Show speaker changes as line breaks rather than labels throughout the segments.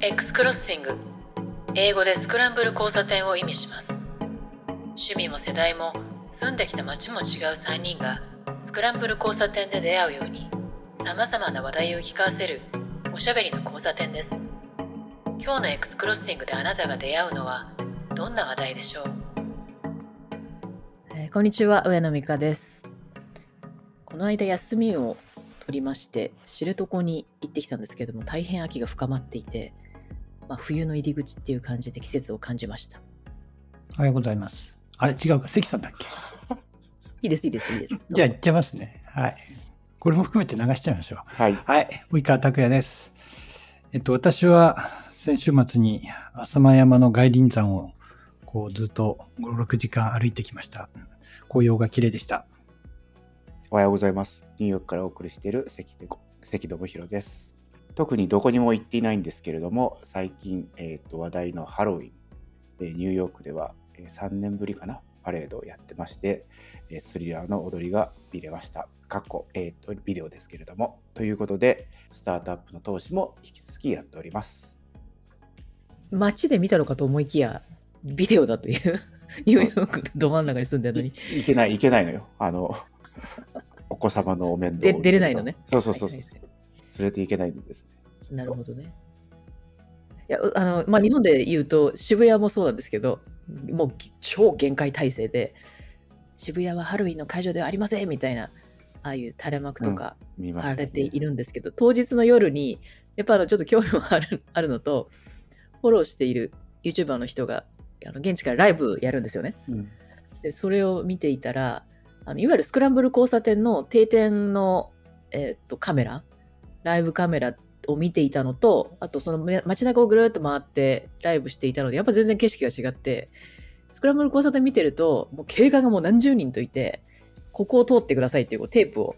X クロッシング英語でスクランブル交差点を意味します。趣味も世代も住んできた街も違う3人がスクランブル交差点で出会うようにさまざまな話題を聞かせるおしゃべりの交差点です。今日の X クロッシングであなたが出会うのはどんな話題でしょう、えー、こんにちは上野美香です。この間休みを取りまして知床に行ってきたんですけども大変秋が深まっていて、まあ、冬の入り口っていう感じで季節を感じました。
おはようございます。あれ違うか。関さんだっけ？
いいですいいですいいです。
じゃあ行っちゃいますね。はい。これも含めて流しちゃいましょう。
はい。
はい。及川拓也です。えっと私は先週末に浅間山の外輪山をこうずっと5、6時間歩いてきました。紅葉が綺麗でした。
おはようございます。ニューヨークからお送りしている関関信弘です。特にどこにも行っていないんですけれども、最近、えーと、話題のハロウィン、えー、ニューヨークでは、えー、3年ぶりかな、パレードをやってまして、えー、スリラーの踊りが見れました。かっこ、えーと、ビデオですけれども。ということで、スタートアップの投資も引き続きやっております。
街で見たのかと思いきや、ビデオだという、ニューヨークのど真ん中に住んでるのに。
いけない、いけないのよ。あの、お子様のお面倒
で出れないのね。
そうそうそうそう。連れていけないんです
ね。なるほどね。いや、あの、まあ、日本で言うと、渋谷もそうなんですけど、もう超限界体制で、渋谷はハロウィンの会場ではありませんみたいな、ああいう垂れ幕とか貼られているんですけど、うんね、当日の夜に、やっぱあのちょっと興味もある あるのと、フォローしている YouTuber の人があの現地からライブやるんですよね。うん、でそれを見ていたらあのいわゆるスクランブル交差点の定点の、えー、っとカメラライブカメラを見ていたのとあとその街中をぐるっと回ってライブしていたのでやっぱ全然景色が違ってスクランブル交差点見てるともう警官がもう何十人といてここを通ってくださいっていうテープを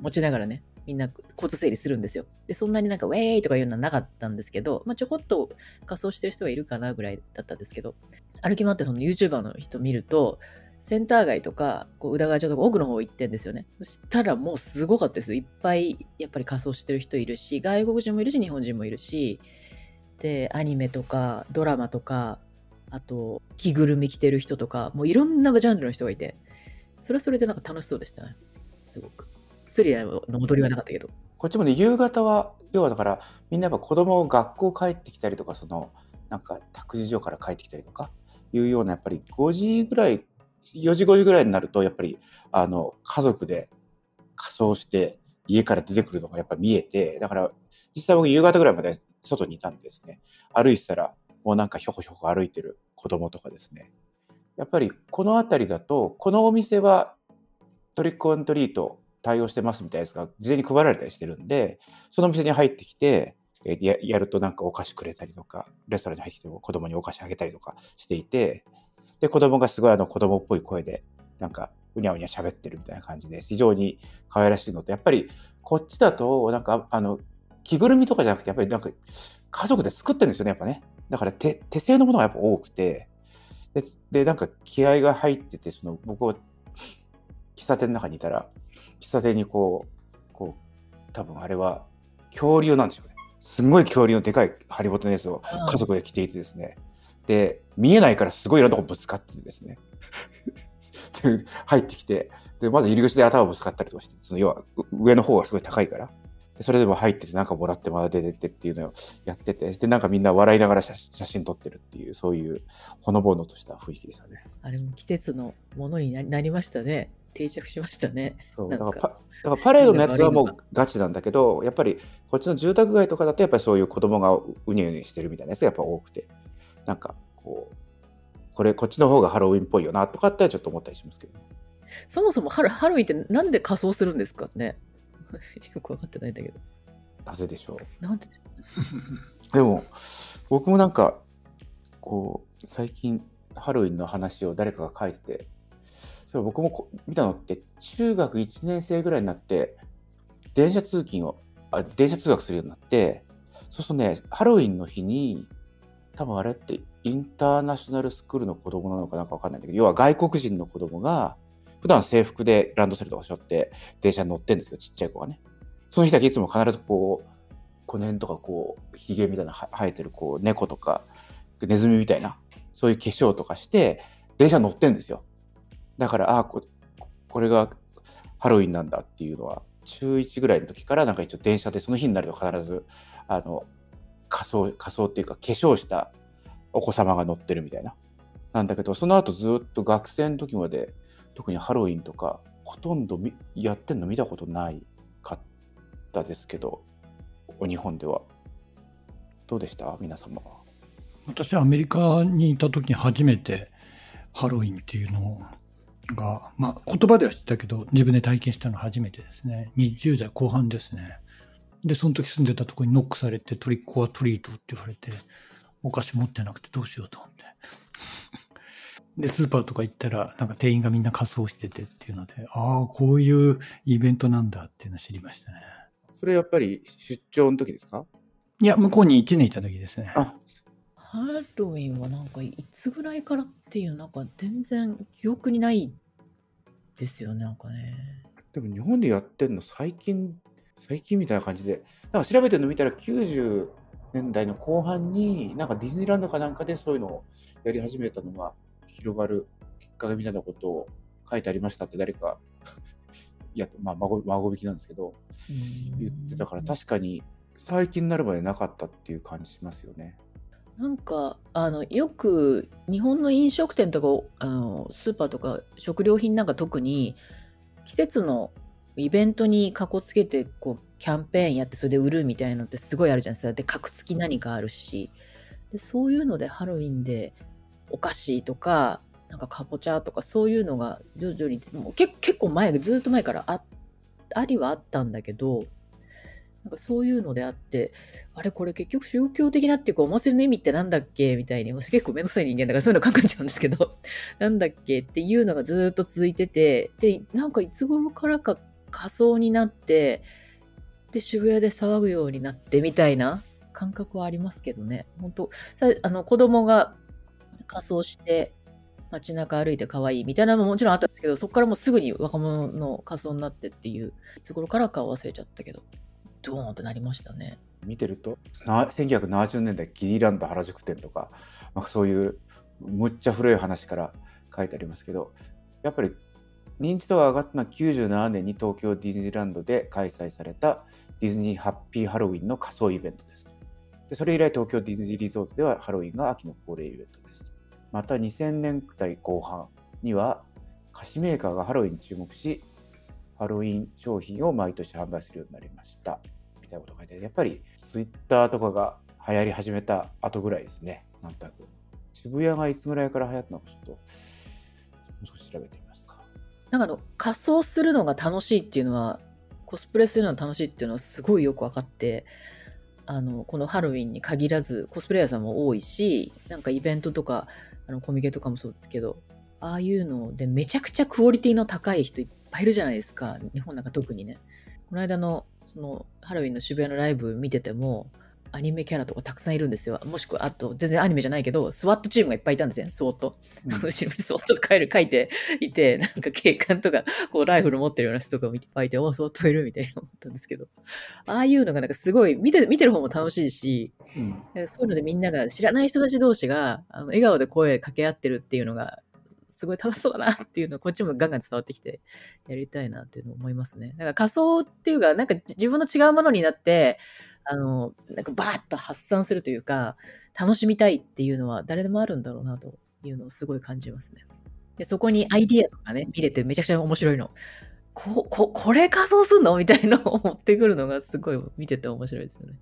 持ちながらねみんな交通整理するんですよ。で、そんなになんかウェーイとかいうのはなかったんですけど、まあ、ちょこっと仮装してる人がいるかなぐらいだったんですけど、歩き回ってるの YouTuber の人見ると、センター街とか、こう、宇田川町とか奥の方行ってんですよね。そしたらもうすごかったですよ。いっぱい、やっぱり仮装してる人いるし、外国人もいるし、日本人もいるし、で、アニメとか、ドラマとか、あと、着ぐるみ着てる人とか、もういろんなジャンルの人がいて、それはそれでなんか楽しそうでしたね。すごく。スリラーの戻りはなかったけど。
こっちもね、夕方は、要はだから、みんなやっぱ子供学校帰ってきたりとか、その、なんか託児所から帰ってきたりとか、いうような、やっぱり5時ぐらい、4時5時ぐらいになると、やっぱり、あの、家族で仮装して、家から出てくるのがやっぱ見えて、だから、実際僕夕方ぐらいまで外にいたんですね。歩いてたら、もうなんかひょこひょこ歩いてる子供とかですね。やっぱりこの辺りだと、このお店はトリックオントリート対応してますみたいなやつが事前に配られたりしてるんで、そのお店に入ってきて、ややるとなんかお菓子くれたりとか、レストランに入ってきても子供にお菓子あげたりとかしていて、で、子供がすごいあの子供っぽい声で、なんかうにゃうにゃ喋ってるみたいな感じで、非常に可愛らしいのと、やっぱりこっちだと、なんかあの、着ぐるみとかじゃなくて、やっぱりなんか家族で作ってるんですよね、やっぱね。だから手手製のものがやっぱ多くて、で、でなんか気合が入ってて、その僕は喫茶店の中にいたら、喫茶店にこう、こう、多分あれは恐竜なんでしょうね。すんごい恐竜のでかいハリボテのやつを家族で着ていてですね。で、見えないからすごいいろんなとこぶつかってですね。入ってきて、で、まず入り口で頭ぶつかったりとかして、その要は上の方がすごい高いから。でそれでも入ってて、なんかもらってまだ出てってっていうのをやってて、で、なんかみんな笑いながら写真撮ってるっていう、そういうほのぼのとした雰囲気でしたね。
あれも季節のものになりましたね。定着しましたね。
そうだからパだからパレードのやつはもうガチなんだけど、やっぱりこっちの住宅街とかだと、やっぱりそういう子供がうにゅうにゅしてるみたいなやつがやっぱ多くて、なんかこう、これ、こっちの方がハロウィンっぽいよなとかってちょっと思ったりしますけど、
そもそもハロハロウィンってなんで仮装するんですかね？よく分かってないんだけど。
なぜでしょ
う？なんで
でも、僕もなんか、こう、最近、ハロウィンの話を誰かが書いてて、そう僕も見たのって中学1年生ぐらいになって電車通勤をあ電車通学するようになってそうするとねハロウィンの日に多分あれってインターナショナルスクールの子供なのかなんか分かんないんだけど要は外国人の子供が普段制服でランドセルとかしょって電車に乗ってるんですけどちっちゃい子がね。その日だけいつも必ずこうこの辺とかこうひげみたいな生えてるこう猫とかネズミみたいなそういう化粧とかして電車乗ってんですよ。だからああここれがハロウィンなんだっていうのは中1ぐらいの時からなんか一応電車でその日になると必ずあの仮装仮装っていうか化粧したお子様が乗ってるみたいななんだけどその後ずっと学生の時まで特にハロウィンとかほとんどやってんの見たことないかったですけど日本ではどうでした？皆様は
私はアメリカにいた時に初めてハロウィンっていうのが、まあ言葉では知ったけど自分で体験したのは初めてですね。20代後半ですね。で、その時住んでたところにノックされてトリックオアトリートって言われて、お菓子持ってなくてどうしようと思って。で、スーパーとか行ったら、なんか店員がみんな仮装しててっていうので、ああ、こういうイベントなんだっていうのを知りましたね。
それやっぱり出張の時ですか？
いや、向こうに1年いた時ですね。
あ
ハロウィンはなんかいつぐらいからっていうなんか全然記憶にないですよねなんかね
でも日本でやってんの最近最近みたいな感じでなんか調べてるの見たら90年代の後半になんかディズニーランドかなんかでそういうのをやり始めたのが広がるきっかけみたいなことを書いてありましたって誰かい や、まあ、孫孫引きなんですけど言ってたから確かに最近になるまでなかったっていう感じしますよね。
なんかあのよく日本の飲食店とかあのスーパーとか食料品なんか特に季節のイベントにかこつけてこうキャンペーンやってそれで売るみたいなのってすごいあるじゃないですか。で格付き何かあるし。でそういうのでハロウィンでお菓子とかなんかかぼちゃとかそういうのが徐々にもう結構前ずっと前からあありはあったんだけどなんかそういうのであって、あれこれ結局宗教的なっていうかお祭りの意味ってなんだっけ？みたいに、私結構めんどくさい人間だからそういうの考えちゃうんですけど、なんだっけ？っていうのがずっと続いてて、で、なんかいつ頃からか仮装になって、で、渋谷で騒ぐようになってみたいな感覚はありますけどね。本当さあの子供が仮装して街中歩いて可愛いみたいなのももちろんあったんですけど、そこからもうすぐに若者の仮装になってっていう、いつ頃からか忘れちゃったけど。ドーンってなりましたね。
見てるとな1970年代キリランド原宿店とか、まあ、そういうむっちゃ古い話から書いてありますけどやっぱり認知度が上がったのは97年に東京ディズニーランドで開催されたディズニーハッピーハロウィンの仮装イベントです。でそれ以来東京ディズニーリゾートではハロウィンが秋の恒例イベントです。また2000年代後半には菓子メーカーがハロウィンに注目しハロウィン商品を毎年販売するようになりました。みたいなこと書いてやっぱりツイッターとかが流行り始めた後ぐらいですね。なんとなく。渋谷がいつぐらいから流行ったのかちょっと、もう少し調べて。
なんかあの、仮装するのが楽しいっていうのは、コスプレするのが楽しいっていうのはすごいよく分かって、あの、このハロウィンに限らず、コスプレイヤーさんも多いし、なんかイベントとか、あのコミケとかもそうですけど、ああいうのでめちゃくちゃクオリティの高い人いっぱいいるじゃないですか。日本なんか特にね。この間のそのハロウィンの渋谷のライブ見てても、アニメキャラとかたくさんいるんですよ。もしくは、あと、全然アニメじゃないけど、スワットチームがいっぱいいたんですよ、スワット。うん、後ろにスワットと書い書いていて、なんか警官とか、こう、ライフル持ってるような人とかもいっぱいいて、おスワットいるみたいな思ったんですけど、ああいうのがなんかすごい、見て、見てる方も楽しいし、うん、そういうのでみんなが、知らない人たち同士が、あの笑顔で声かけ合ってるっていうのが、すごい楽しそうだなっていうのをこっちもガンガン伝わってきてやりたいなっていうのを思いますね。だから仮想っていうか、なんか自分の違うものになって、あの、なんかバーッと発散するというか、楽しみたいっていうのは誰でもあるんだろうなというのをすごい感じますね。でそこにアイディアとかね、見れてめちゃくちゃ面白いの。こ、こ、これ仮装すんの？みたいのを持ってくるのがすごい見てて面白いですよね。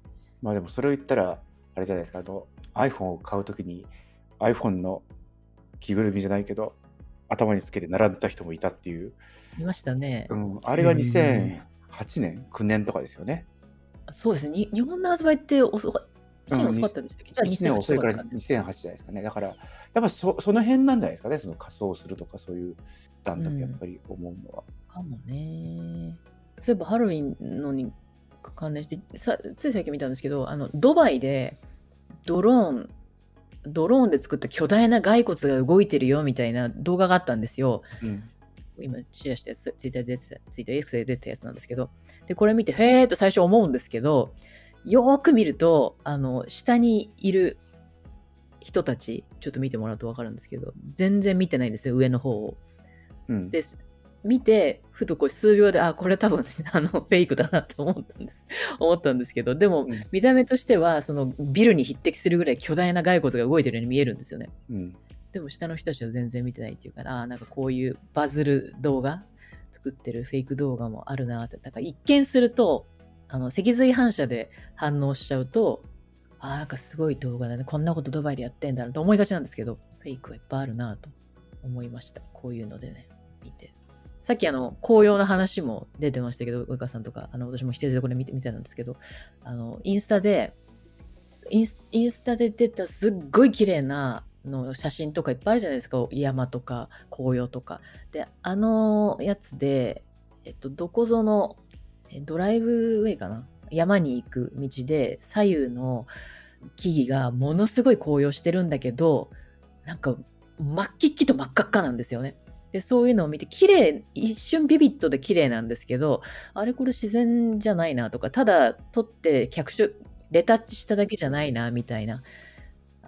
まあでもそれを言ったら、あれじゃないですか、あの iPhone を買うときに iPhone の着ぐるみじゃないけど、頭につけて並んでた人もいたっていう。
いましたね。
うん、あれが2008年、9年とかですよね。
そうですね。日本の発売って遅か1年遅かったんでしたっけ、
うん、じゃあ1年遅いから2008じゃないですかね。だから、やっぱそその辺なんじゃないですかね。その仮装するとかそういう段だけやっぱり思うのは。
うん、かもね。そういえばハロウィンのに関連してさ、つい最近見たんですけど、あのドバイでドローンドローンで作った巨大な骸骨が動いてるよみたいな動画があったんですよ。うん、今シェアしたやつ、ツイッターで出てた、ツイッター X で出てたやつなんですけど、で、これ見て、へーと最初思うんですけど、よーく見ると、あの、下にいる人たち、ちょっと見てもらうとわかるんですけど、全然見てないんですよ、上の方を。
うん。
です。見て、ふとこう数秒で、あ、これ多分、あの、フェイクだなと思ったんです。思ったんですけど、でも、
うん
見た目としては、そのビルに匹敵するぐらい巨大な骸骨が動いてるように見えるんですよね。
うん。
でも下の人たちは全然見てないっていうから、あなんかこういうバズる動画、作ってるフェイク動画もあるなって。だから一見すると、あの、脊髄反射で反応しちゃうと、あーなんかすごい動画だね。こんなことドバイでやってんだなと思いがちなんですけど、フェイクはいっぱいあるなと思いました。こういうのでね、見て。さっきあの、紅葉の話も出てましたけど、上川さんとか、あの、私も一人でこれ見て見てたんですけど、あの、インスタで、インインスタで出たすっごい綺麗なの写真とかいっぱいあるじゃないですか。山とか紅葉とか。で、あのやつで、えっと、どこぞのえドライブウェイかな？山に行く道で左右の木々がものすごい紅葉してるんだけど、なんか真っ黄っきと真っ赤っかなんですよね。で、そういうのを見て、綺麗、一瞬ビビットで綺麗なんですけど、あれこれ自然じゃないなとか、ただ撮って脚色、レタッチしただけじゃないな、みたいな、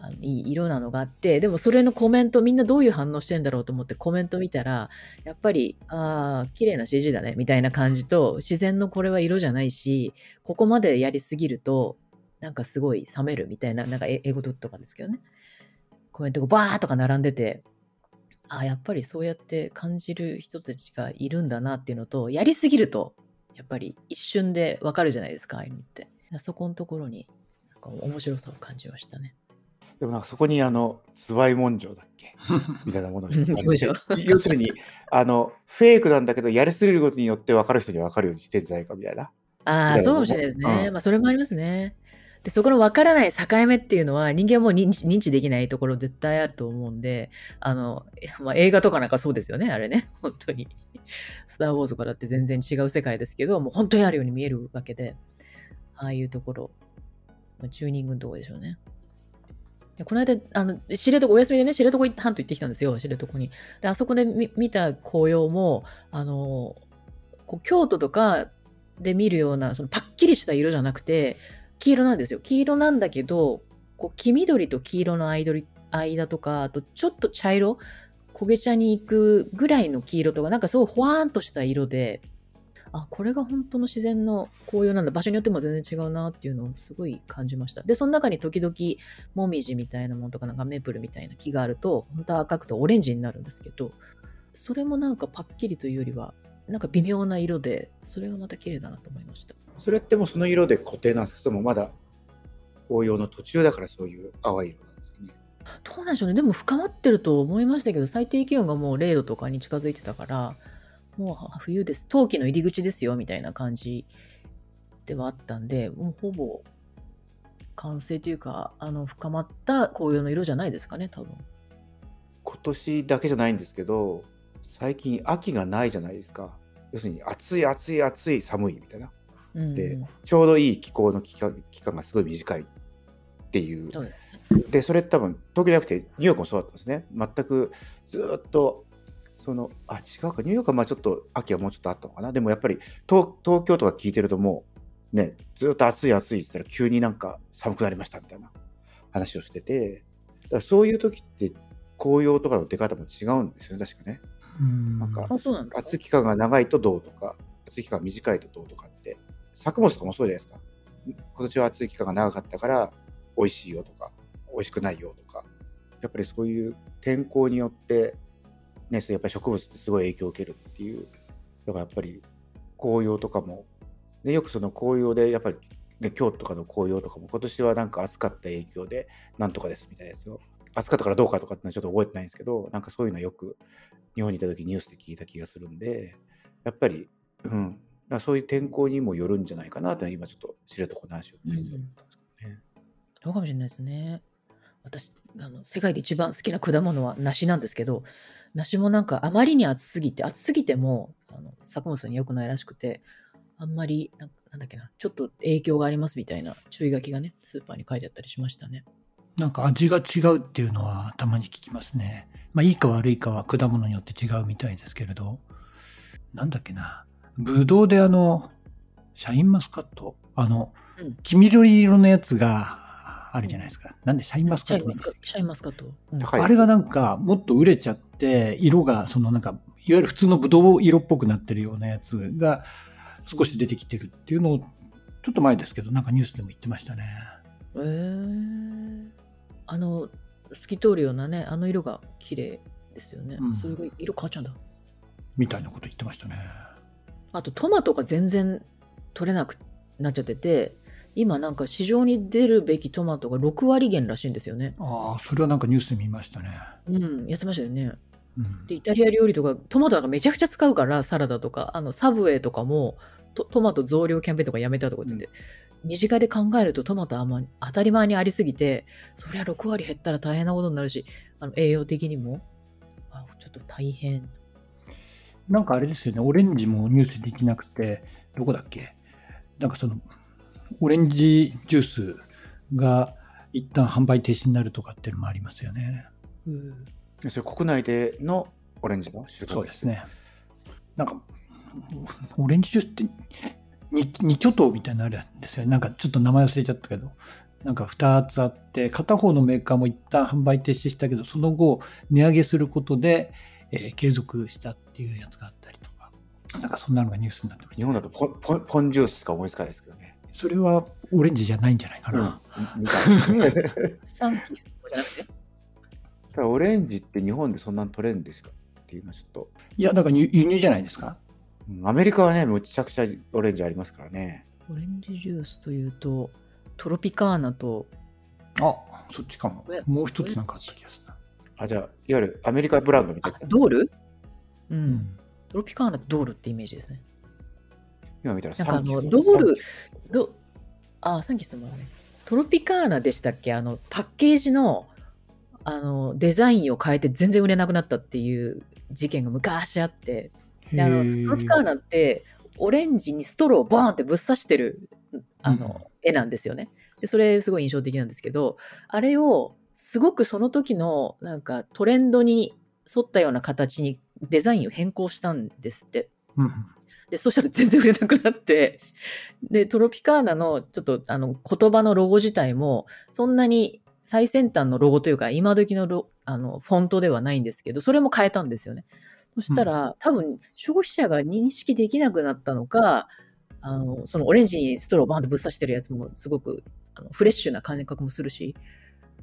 あのいい色なのがあって、でもそれのコメント、みんなどういう反応してんだろうと思ってコメント見たら、やっぱり、ああ、綺麗な CG だね、みたいな感じと、自然のこれは色じゃないし、ここまでやりすぎると、なんかすごい冷めるみたいな、なんか英語とかですけどね。コメントがバーとか並んでて、ああ、やっぱりそうやって感じる人たちがいるんだなっていうのと、やりすぎると、やっぱり一瞬でわかるじゃないですか、ああいうのって。そこのところに、なんか面白さを感じましたね。
でもなんかそこにあの、ズワイ文書だっけ？みたいなものを要するに、あの、フェイクなんだけど、やりすぎることによって分かる人には分かるようにしてんじゃないかみたいな。
ああ、そうかもしれないですね。
うん
まあ、それもありますね。で、そこの分からない境目っていうのは、人間はもう認知認知できないところ絶対あると思うんで、あの、まあ、映画とかなんかそうですよね、あれね。本当に。スター・ウォーズとかだって全然違う世界ですけど、もう本当にあるように見えるわけで、ああいうところ、まあ、チューニングのところでしょうね。でこの間、あの、知床、お休みでね、知床半島行ってきたんですよ、知床に。で、あそこで見た紅葉も、あの、こう京都とかで見るような、そのパッキリした色じゃなくて、黄色なんですよ。黄色なんだけど、こう黄緑と黄色の間間とか、あとちょっと茶色、焦げ茶に行くぐらいの黄色とか、なんかすごいほわーんとした色で、あ、これが本当の自然の紅葉なんだ。場所によっても全然違うなっていうのをすごい感じました。で、その中に時々、もみじみたいなものとか、なんかメープルみたいな木があると、本当は赤くてオレンジになるんですけど、それもなんかパッキリというよりは、なんか微妙な色で、それがまた綺麗だなと思いました。
それってもうその色で固定なんですけども、まだ紅葉の途中だからそういう淡い色なんですかね。
どうなんでしょうね。でも深まってると思いましたけど、最低気温がもう0度とかに近づいてたから、もう冬です。冬季の入り口です。よ、みたいな感じではあったんで、もうほぼ完成というか、あの、深まった紅葉の色じゃないです。かね、多分。
今年だけじゃないんです。けど、最近秋がないじゃないです。か。要す。るに暑い暑い暑い寒いみたいな。
うん、
でちょうどいい気候の期間期間がす。ごい短いっていう。
そうです。
で、それ多分東京じゃなくてニューヨークもそうだったんです。ね。全くずっと、その、あ、違うか、ニューヨークはまあちょっと秋はもうちょっとあったのかな。でもやっぱり東東京とか聞いてるともうね、ずーっと暑い暑いって言ったら急になんか寒くなりましたみたいな話をしてて、だからそういう時って紅葉とかの出方も違うんですよね、確かね。
うん
なんか暑い期間が長いとどうとか、暑い期間が短いとどうとかって、作物とかもそうじゃないですか。今年は暑い期間が長かったから、美味しいよとか、美味しくないよとか、やっぱりそういう天候によって、ね、そやっぱり植物ってすごい影響を受けるっていう、だからやっぱり紅葉とかも、ね、よくその紅葉で、やっぱり、ね、京都とかの紅葉とかも、今年はなんか暑かった影響で、なんとかですみたいなやつを、暑かったからどうかとかってのはちょっと覚えてないんですけど、なんかそういうのよく日本にいた時ニュースで聞いた気がするんで、やっぱり、うん、そういう天候にもよるんじゃないかなと、今ちょっと知床の話を聞いて思ったんですけどね。
そうかもしれないですね。私、あの、世界で一番好きな果物は梨なんですけど、梨もなんかあまりに暑すぎて、暑すぎても、あの、作物に良くないらしくて、あんまりなん、なんだっけな、ちょっと影響がありますみたいな注意書きがね、スーパーに書いてあったりしましたね。
なんか味が違うっていうのはたまに聞きますね。まあいいか悪いかは果物によって違うみたいですけれど、なんだっけな。ぶどうであの、シャインマスカット、あの、
うん
黄緑色のやつがあるじゃないですか。なんでシャインマス
カ
カット
シャインマスカット。
あれがなんかもっと売れちゃって、色がそのなんか、いわゆる普通のブドウ色っぽくなってるようなやつが少し出てきてるっていうのを、ちょっと前ですけど、なんかニュースでも言ってましたね。
えー、あの透き通るようなねあの色が綺麗ですよね、
うん
それが色変わっちゃうんだ
みたいなこと言ってましたね。
あとトマトが全然取れなくなっちゃってて今なんか市場に出るべきトマトが6割減らしいんですよね
ああ、それはなんかニュースで見ましたね。
うんやってましたよね
うん
でイタリア料理とかトマトなんかめちゃくちゃ使うからサラダとか。あのサブウェイとかもトトマト増量キャンペーンとかやめたとか言ってて、身近で考えるとトマトあんま当たり前にありすぎてそりゃ6割減ったら大変なことになるしあの栄養的にも。あちょっと大変。
なんかあれですよね、オレンジもニュースできなくて、どこだっけ？なんかその、オレンジジュースが一旦販売停止になるとかっていうのもありますよね。
うん
それ国内でのオレンジの収穫
そうですね。なんか、オレンジジュースって二二巨頭みたいなのあるんですよね。なんかちょっと名前忘れちゃったけど、なんか2つあって、片方のメーカーも一旦販売停止したけど、その後値上げすることで、えー継続したっていうやつがあったりとか、なんかそんなのがニュースになってました
日本だとポンポンポンジュースしか思いつかないですけどね。
それはオレンジじゃないんじゃないかな。
みたいなだか
サンキスとかじゃなくて？
らオレンジって日本でそんなに取れるんですかっていうのはちょっと、
いや、だから輸輸入じゃないですか？
うんアメリカはね、むちゃくちゃオレンジありますからね。
オレンジジュースというとトロピカーナと
あ、そっちかも
え。
もう一つなんかあった気がするな。
あ、じゃあ、いわゆるアメリカブランドみた
あ
いですね。
ドール？う、
うんん。
トロピカーナとドールってイメージですね
今見たら
なんかあのドール
サンキス
どあサンキスもあるねトロピカーナでしたっけ？あのパッケージのあのデザインを変えて全然売れなくなったっていう事件が昔あって。であのロピカーナってオレンジにストローをボーンってぶっ刺してるあの、絵なんですよね。でそれすごい印象的なんですけどあれをすごくその時のなんかトレンドに沿ったような形にデザインを変更したんですって。
うん。
で、そしたら全然売れなくなって、で、トロピカーナのちょっとあの言葉のロゴ自体も、そんなに最先端のロゴというか、今時のロあのフォントではないんですけど、それも変えたんですよね。そしたら、多分消費者が認識できなくなったのか、あの、そのオレンジにストローをバーンとぶっ刺してるやつもすごくあのフレッシュな感覚もするし、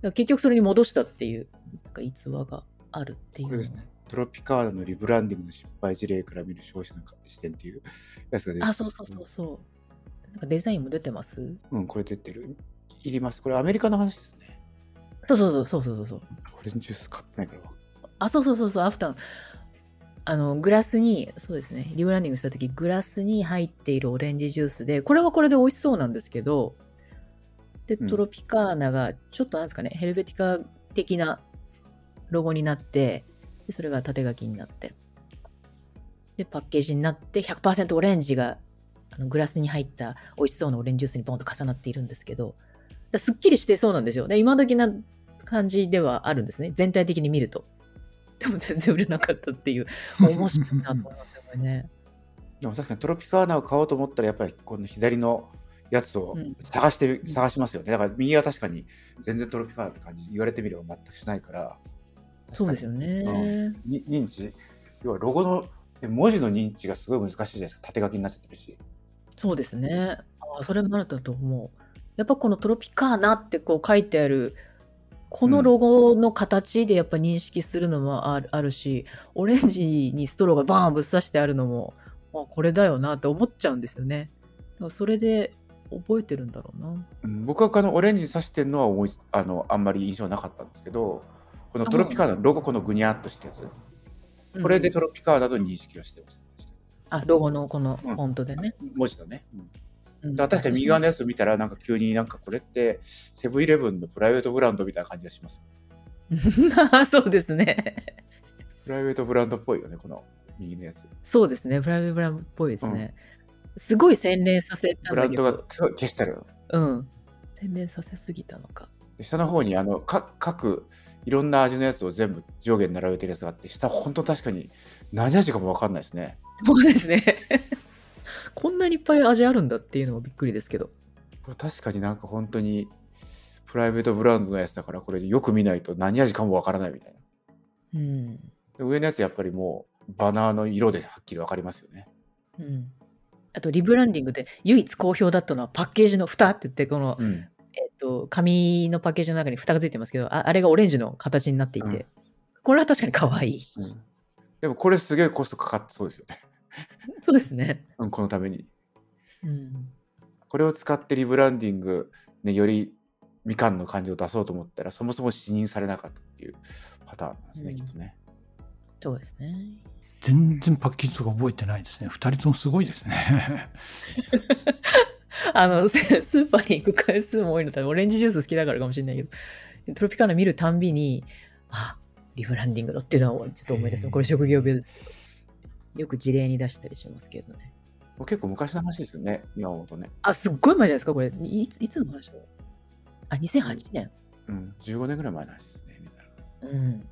結局それに戻したっていう、なんか逸話があるっていう。
これですね。トロピカーナのリブランディングの失敗事例から見る消費者の視点っていうやつが出て
あ、そうそうそうそう。なんかデザインも出てます？
うん、これ出てる。いります。これアメリカの話ですね。
そうそうそうそうそうそう。
オレンジジュース買ってないから。
あ、そうそうそうそう、アフター。あの、グラスに、そうですね、リブランディングした時、グラスに入っているオレンジジュースで、これはこれで美味しそうなんですけど、で、
うん
トロピカーナが、ちょっとなんですかね、ヘルベティカ的なロゴになって、でそれが縦書きになって、で、パッケージになって、100%オレンジが、あのグラスに入った美味しそうなオレンジジュースにボンと重なっているんですけど、だすっきりしてそうなんですよ。で、今時な感じではあるんですね。全体的に見ると。でも全然売れなかったっていう、面白いなと思いますよね。
でも確かにトロピカーナを買おうと思ったら、やっぱりこの左のやつを
うん
探して、探しますよね。だから右は確かに全然トロピカーナって感じ、言われてみれば全くしないから。
そうですよね。
に認知、要はロゴのえ文字の認知がすごい難しいじゃないですか。縦書きになっちゃってるし。
そうですね。あそれもあるだと思う。やっぱこのトロピカーナってこう書いてある、このロゴの形でやっぱ認識するのもある,、あるし、オレンジにストローがバーンぶっ刺してあるのも、あこれだよなって思っちゃうんですよね。だからそれで覚えてるんだろうな。
うん僕はあのオレンジ刺してるのは思いあのあんまり印象なかったんですけど、このトロピカーナのロゴ、このぐにゃっとしたやつ、これでトロピカーナと認識をしてました。
あ、ロゴのこのフォントでね。
文字のね。うん
うん
だから確かに右側のやつを見たら、なんか急になんかこれってセブンイレブンのプライベートブランドみたいな感じがします。
そうですね。
プライベートブランドっぽいよね、この右のやつ。
そうですね。プライベートブランドっぽいですね。すごい洗練させた
ブランドが。すごい消してある。
うん。洗練させすぎたのか。
で下の方にあのか各いろんな味のやつを全部上下に並べてるやつがあって、下本当確かに何味かもわかんないですね。
そうですね。こんなにいっぱい味あるんだっていうのがびっくりですけど。
これ確かになんか本当にプライベートブランドのやつだからこれよく見ないと何味かもわからないみたいな。
うん。
で上のやつやっぱりもうバナーの色ではっきりわかりますよね。
うん。あと、リブランディングで唯一好評だったのはパッケージの蓋って言って、この、
うん。
えっと、紙のパッケージの中に蓋がついてますけど、ああれがオレンジの形になっていて、
うん
これは確かに可愛い。
うんでもこれすげえコストかかってそうですよね。
そうですね。
うん、このために。
うん。
これを使ってリブランディング、ね、よりみかんの感じを出そうと思ったらそもそも視認されなかったっていうパターンなんですね、
うん
きっとね。
そうですね。
全然パッケージとか覚えてないですね。二人ともすごいですね。
あの、ス スーパーに行く回数も多いの多分オレンジジュース好きだからかもしれないけど、トロピカーナ見るたんびに、あ、リブランディングのっていうのはちょっと思い出す。これ職業病ですけど。よく事例に出したりしますけどね。
結構昔の話ですよね、今思うとね。
あ、すっごい前じゃないですか、これ。いついつの話だ？あ、2008年。
うん、15年ぐらい前の話ですね、みたいな。
うん。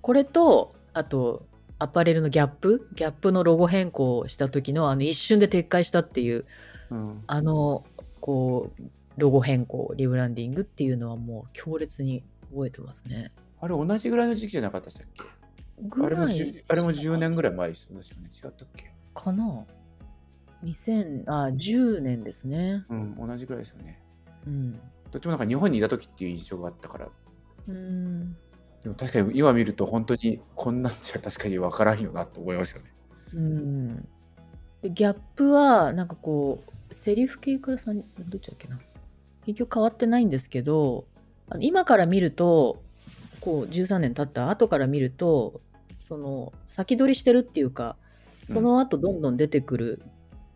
これと、あと、アパレルのギャップ？ギャップのロゴ変更をした時の、あの、一瞬で撤回したっていう、
うん、
あの、こう、ロゴ変更、リブランディングっていうのはもう強烈に覚えてますね。
あれ同じぐらいの時期じゃなかったでしたっけ？あれもじゅあれも10年ぐらい前ですよね、違ったっけ？
かな？2000あ10年ですね。
うん、同じぐらいですよね。
うん。
どっちもなんか日本にいた時っていう印象があったから、
うん。
でも確かに今見ると本当にこんなんじゃ確かに分からんよなと思いましたね。
うん。でギャップはなんかこうセリフ系からさんどっちだっけな？結局変わってないんですけど今から見るとこう13年経った後から見るとその先取りしてるっていうかその後どんどん出てくる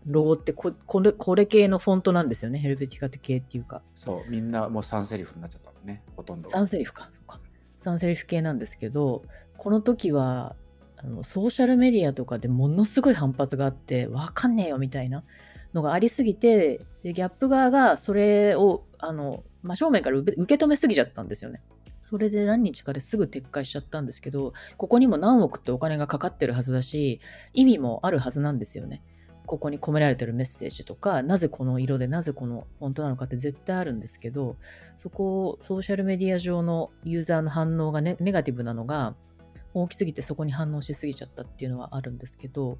ロゴってここれこれ系のフォントなんですよねヘルベティカ系っていうか
そう、みんなもう3セリフになっちゃったもんね、ほとんど。
3セリフか。そうか3セリフ系なんですけど、この時は、あのソーシャルメディアとかでものすごい反発があって、わかんねえよみたいなのがありすぎて、でギャップ側がそれを、あの、真正面から受け受け止めすぎちゃったんですよね。それで何日かですぐ撤回しちゃったんですけど、ここにも何億ってお金がかかってるはずだし、意味もあるはずなんですよね。ここに込められてるメッセージとか、なぜこの色で、なぜこのフォントなのかって絶対あるんですけど、そこをソーシャルメディア上のユーザーの反応がネネガティブなのが大きすぎてそこに反応しすぎちゃったっていうのはあるんですけど、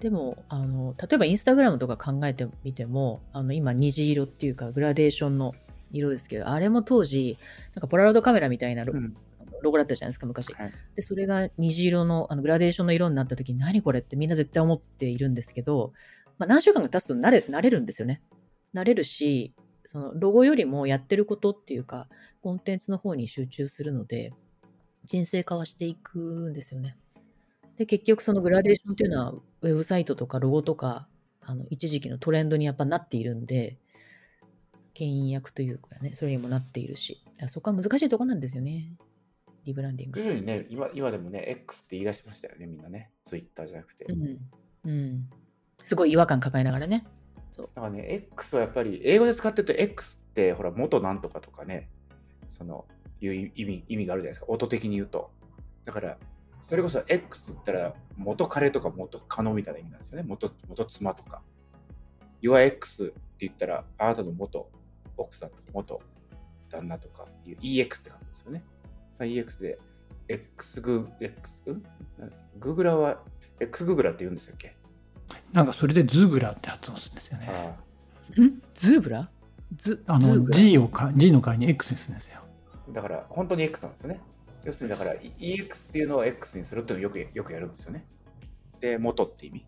でも、あの、例えばインスタグラムとか考えてみても、あの、今虹色っていうかグラデーションの色ですけど、あれも当時、なんかポラロイドカメラみたいなロ,、ゴだったじゃないですか、昔。
はい
で、それが虹色のあのグラデーションの色になった時に何これってみんな絶対思っているんですけど、まあ、何週間か経つと慣れ慣れるんですよね。慣れるし、そのロゴよりもやってることっていうか、コンテンツの方に集中するので、人生化はしていくんですよね。で、結局そのグラデーションっていうのは、ウェブサイトとかロゴとか、あの、一時期のトレンドにやっぱなっているんで、牽引役というかね、それにもなっているし、そこは難しいところなんですよね。リブランディング
徐。々にね、今今でもね、X って言い出しましたよね、みんなね。Twitter じゃなくて。
うん。うん。すごい違和感抱えながらね。
だからね、X はやっぱり英語で使ってると X ってほら元なんとかとかね、そのいう意味意味があるじゃないですか、音的に言うと。だから、それこそ X って言ったら元彼とか元カノみたいな意味なんですよね、元元妻とか。Your X って言ったらあなたの元奥さんとか元旦那とかいう EX って書くんですよね。EX で X グ X ん？グーグラーは X グーグラーって言うんでしたっけ？
なんかそれでズグラって発音するんですよね。
あ
ん？ズーブラ？ズ
あの
ズーブラ
？G をか G の代わりに X にするんですよ。
あだから本当に X なんですよね。要するにだから EX っていうのを X にするっていうのをよくよくやるんですよね。で、元って意味。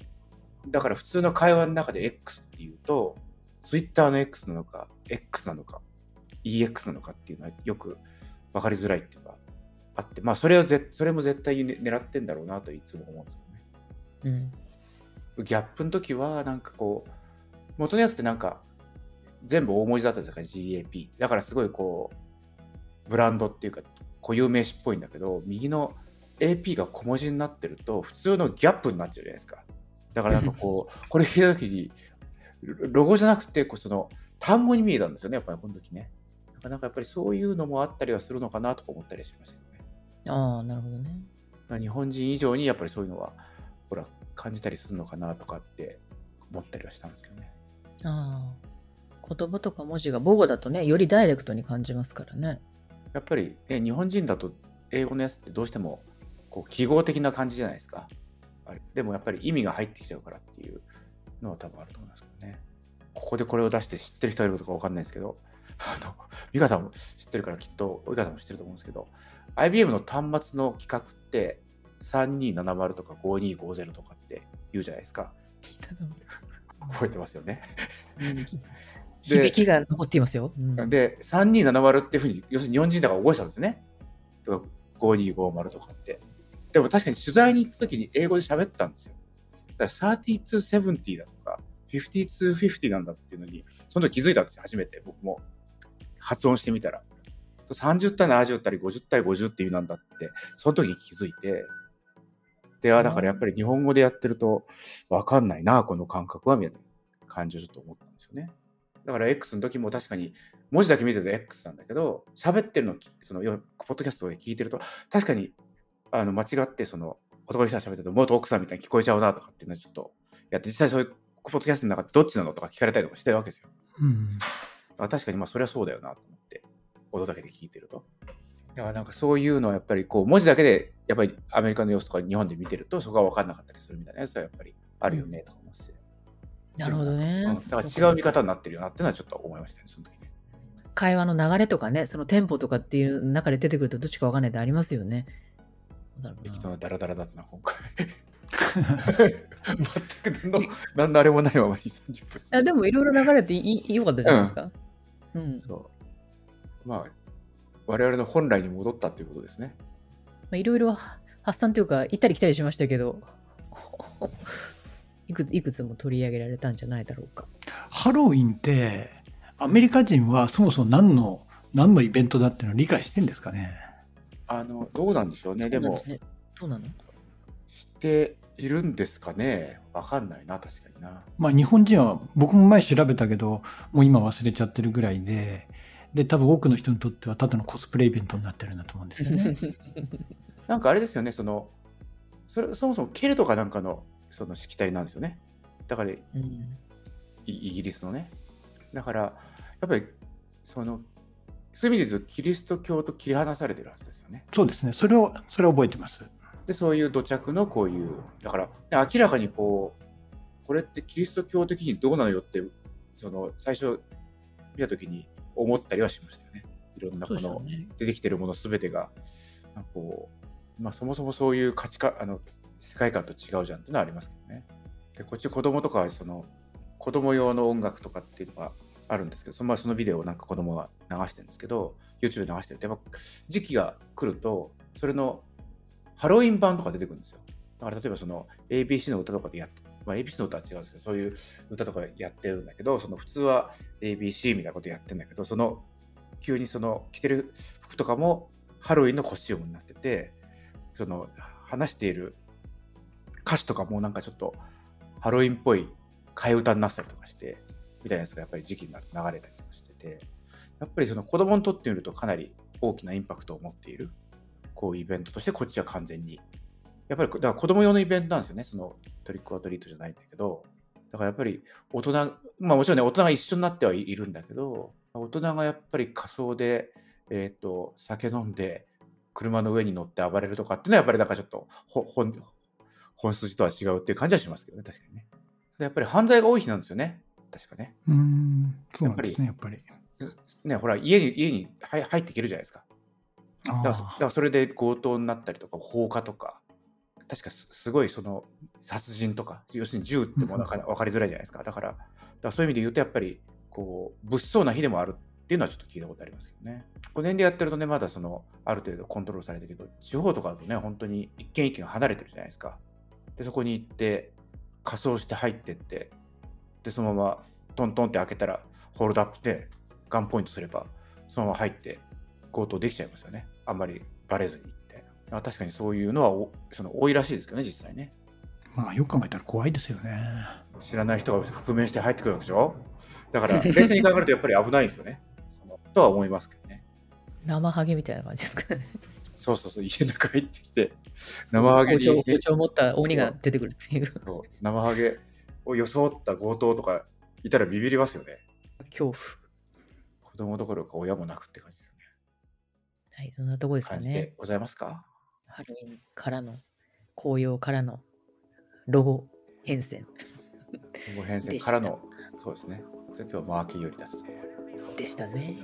だから普通の会話の中で X っていうと、Twitter の X なのか、X なのか、EX なのかっていうのはよく分かりづらいっていうのがあって、まあそれをぜそれも絶対に、ね、狙ってんだろうなといつも思うんですけどね。
うん。
ギャップの時はなんかこう元のやつってなんか全部大文字だったんですから GAP だからすごいこうブランドっていうか固有名詞っぽいんだけど右の AP が小文字になってると普通のギャップになっちゃうじゃないですかだからなんかこう これ聞いた時にロゴじゃなくてこうその単語に見えたんですよねやっぱりこの時ねなかなかやっぱりそういうのもあったりはするのかなとか思ったりしましたけどね
ああ、なるほどね。
まあ日本人以上にやっぱりそういうのはほら感じたりするのかなとかって思ったりはしたんですけどね。
ああ。言葉とか文字が母語だとね、よりダイレクトに感じますからね。
やっぱり、ね、日本人だと英語のやつってどうしてもこう記号的な感じじゃないですか。あれでもやっぱり意味が入ってきちゃうからっていうのは多分あると思います。ここでこれを出して知ってる人いるかか分かんないですけど、あの、美香さんも知ってるからきっと、及川さんも知ってると思うんですけど、IBM の端末の規格って3270とか5250とかって言うじゃないですか。覚えてますよね。
響きが残っていますよ。
うん、で、3270っていうふうに、要するに日本人だから覚えてたんですね。とか5250とかって。でも確かに取材に行った時に英語で喋ったんですよ。だから3270だとか、5250なんだっていうのに、その時気づいたんですよ、初めて。僕も。発音してみたら。30対70対50対50っていうなんだって、その時に気づいて、で、だからやっぱり日本語でやってると分かんないな、この感覚は、みたいな感じをちょっと思ったんですよね。だから X の時も確かに文字だけ見てると X なんだけど、喋ってるの、その、ポッドキャストで聞いてると、確かに、あの、間違って、その、男の人が喋ってると、元奥さんみたいに聞こえちゃうなとかっていうのはちょっとやって、実際そういうポッドキャストの中でどっちなのとか聞かれたりとかしてるわけですよ。うん、確かにまあそれはそうだよなと思って、音だけで聞いてると。だからなんかそういうのはやっぱりこう文字だけでやっぱりアメリカの様子とか日本で見てるとそこが分かんなかったりするみたいなやつはやっぱりあるよねと思って、
うん、なるほどね、
うん、だから違う見方になってるよなっていうのはちょっと思いましたねその時ね
会話の流れとかねそのテンポとかっていう中で出てくるとどっちか分かんないってありますよね。
適当なダラダラだったな今回 全く何の何のあれもないままに30
分でもいろいろ流れていいよかったじゃないですか、
うん、うん、そうまあ我々の本来に戻ったということですね。
いろいろ発散というか、行ったり来たりしましたけど、いくついくつも取り上げられたんじゃないだろうか。
ハロウィンって、アメリカ人はそもそも何の、何のイベントだっていうのを理解してんですかね。
あの、どうなんでしょうね、でも。
どうなの？知
っているんですかね？わかんないな、確かにな。
まあ日本人は、僕も前調べたけど、もう今忘れちゃってるぐらいで、で、多分多くの人にとってはただのコスプレイベントになってるんだと思うんですよね。
なんかあれですよね、その、それそもそもケルトかなんかのそのしきたりなんですよね。だから、うん、イギリスのね。だから、やっぱり、その、そういう意味で言うと、キリスト教と切り離されてるはずですよね。
そうですね。それを、それを覚えてます。
で、そういう土着のこういう、だから、明らかにこう、これってキリスト教的にどうなのよって、その、最初見たときに、思ったりはしましたよね。いろんなこの出てきてるものすべてが、まあ、こうまあ、そもそもそういう価値観あの世界観と違うじゃんっていうのはありますけどね。でこっち子供とかはその子供用の音楽とかっていうのがあるんですけどその,、まあ、そのビデオをなんか子供が流してるんですけど YouTube で流してるとやっぱ時期が来るとそれのハロウィン版とか出てくるんですよ。だから例えばその ABC の歌とかでやってまあ、ABC の歌は違うんですけど、そういう歌とかやってるんだけど、その普通は ABC みたいなことやってるんだけど、その急にその着てる服とかもハロウィンのコスチュームになってて、その話している歌詞とかもなんかちょっとハロウィンっぽい替え歌になったりとかして、みたいなやつがやっぱり時期になると流れたりとかしてて、やっぱりその子供にとってみるとかなり大きなインパクトを持っている、こうイベントとしてこっちは完全にやっぱりだから子供用のイベントなんですよね、そのトリックアトリートじゃないんだけど、だからやっぱり大人、まあもちろんね、大人が一緒になってはいるんだけど、大人がやっぱり仮装で、えっ、ー、と、酒飲んで、車の上に乗って暴れるとかっていうのはやっぱりなんかちょっと本本筋とは違うっていう感じはしますけどね、確かにね。やっぱり犯罪が多い日なんですよね、確かね。
うん、そうですね、やっぱり。
ね、ほら、家に家に入っていけるじゃないですか。だからだからそれで強盗になったりとか、放火とか、確かすごいその殺人とか、要するに銃ってもうなか分かりづらいじゃないですか。だから、だからそういう意味で言うと、やっぱりこう物騒な日でもあるっていうのはちょっと聞いたことありますけどね。5年でやってるとね、まだそのある程度コントロールされてるけど、地方とかだとね、本当に一軒一軒離れてるじゃないですか。で、そこに行って、仮装して入ってって、で、そのままトントンって開けたら、ホールドアップでガンポイントすれば、そのまま入って強盗できちゃいますよね。あんまりバレずに。あ確かにそういうのはその多いらしいですけどね、実際ね。
まあ、よく考えたら怖いですよね。
知らない人が覆面して入ってくるわけでしょ？だから、冷静に考えるとやっぱり危ないですよね。とは思いますけどね。
生ハゲみたいな感じですかね。
そうそうそう、家の中入ってきて、生ハゲに。
包丁を持った鬼が出てくるっていう。
そう生ハゲを装った強盗とかいたらビビりますよね。
恐怖。
子供どころか親も泣くって感じです。
はい、そんなとこですかね。
ございますか？
ハロウィンからの、紅葉からの、ロゴ変遷
ご編成からの、そうですね。今日はマーケよりだったと。
でしたね。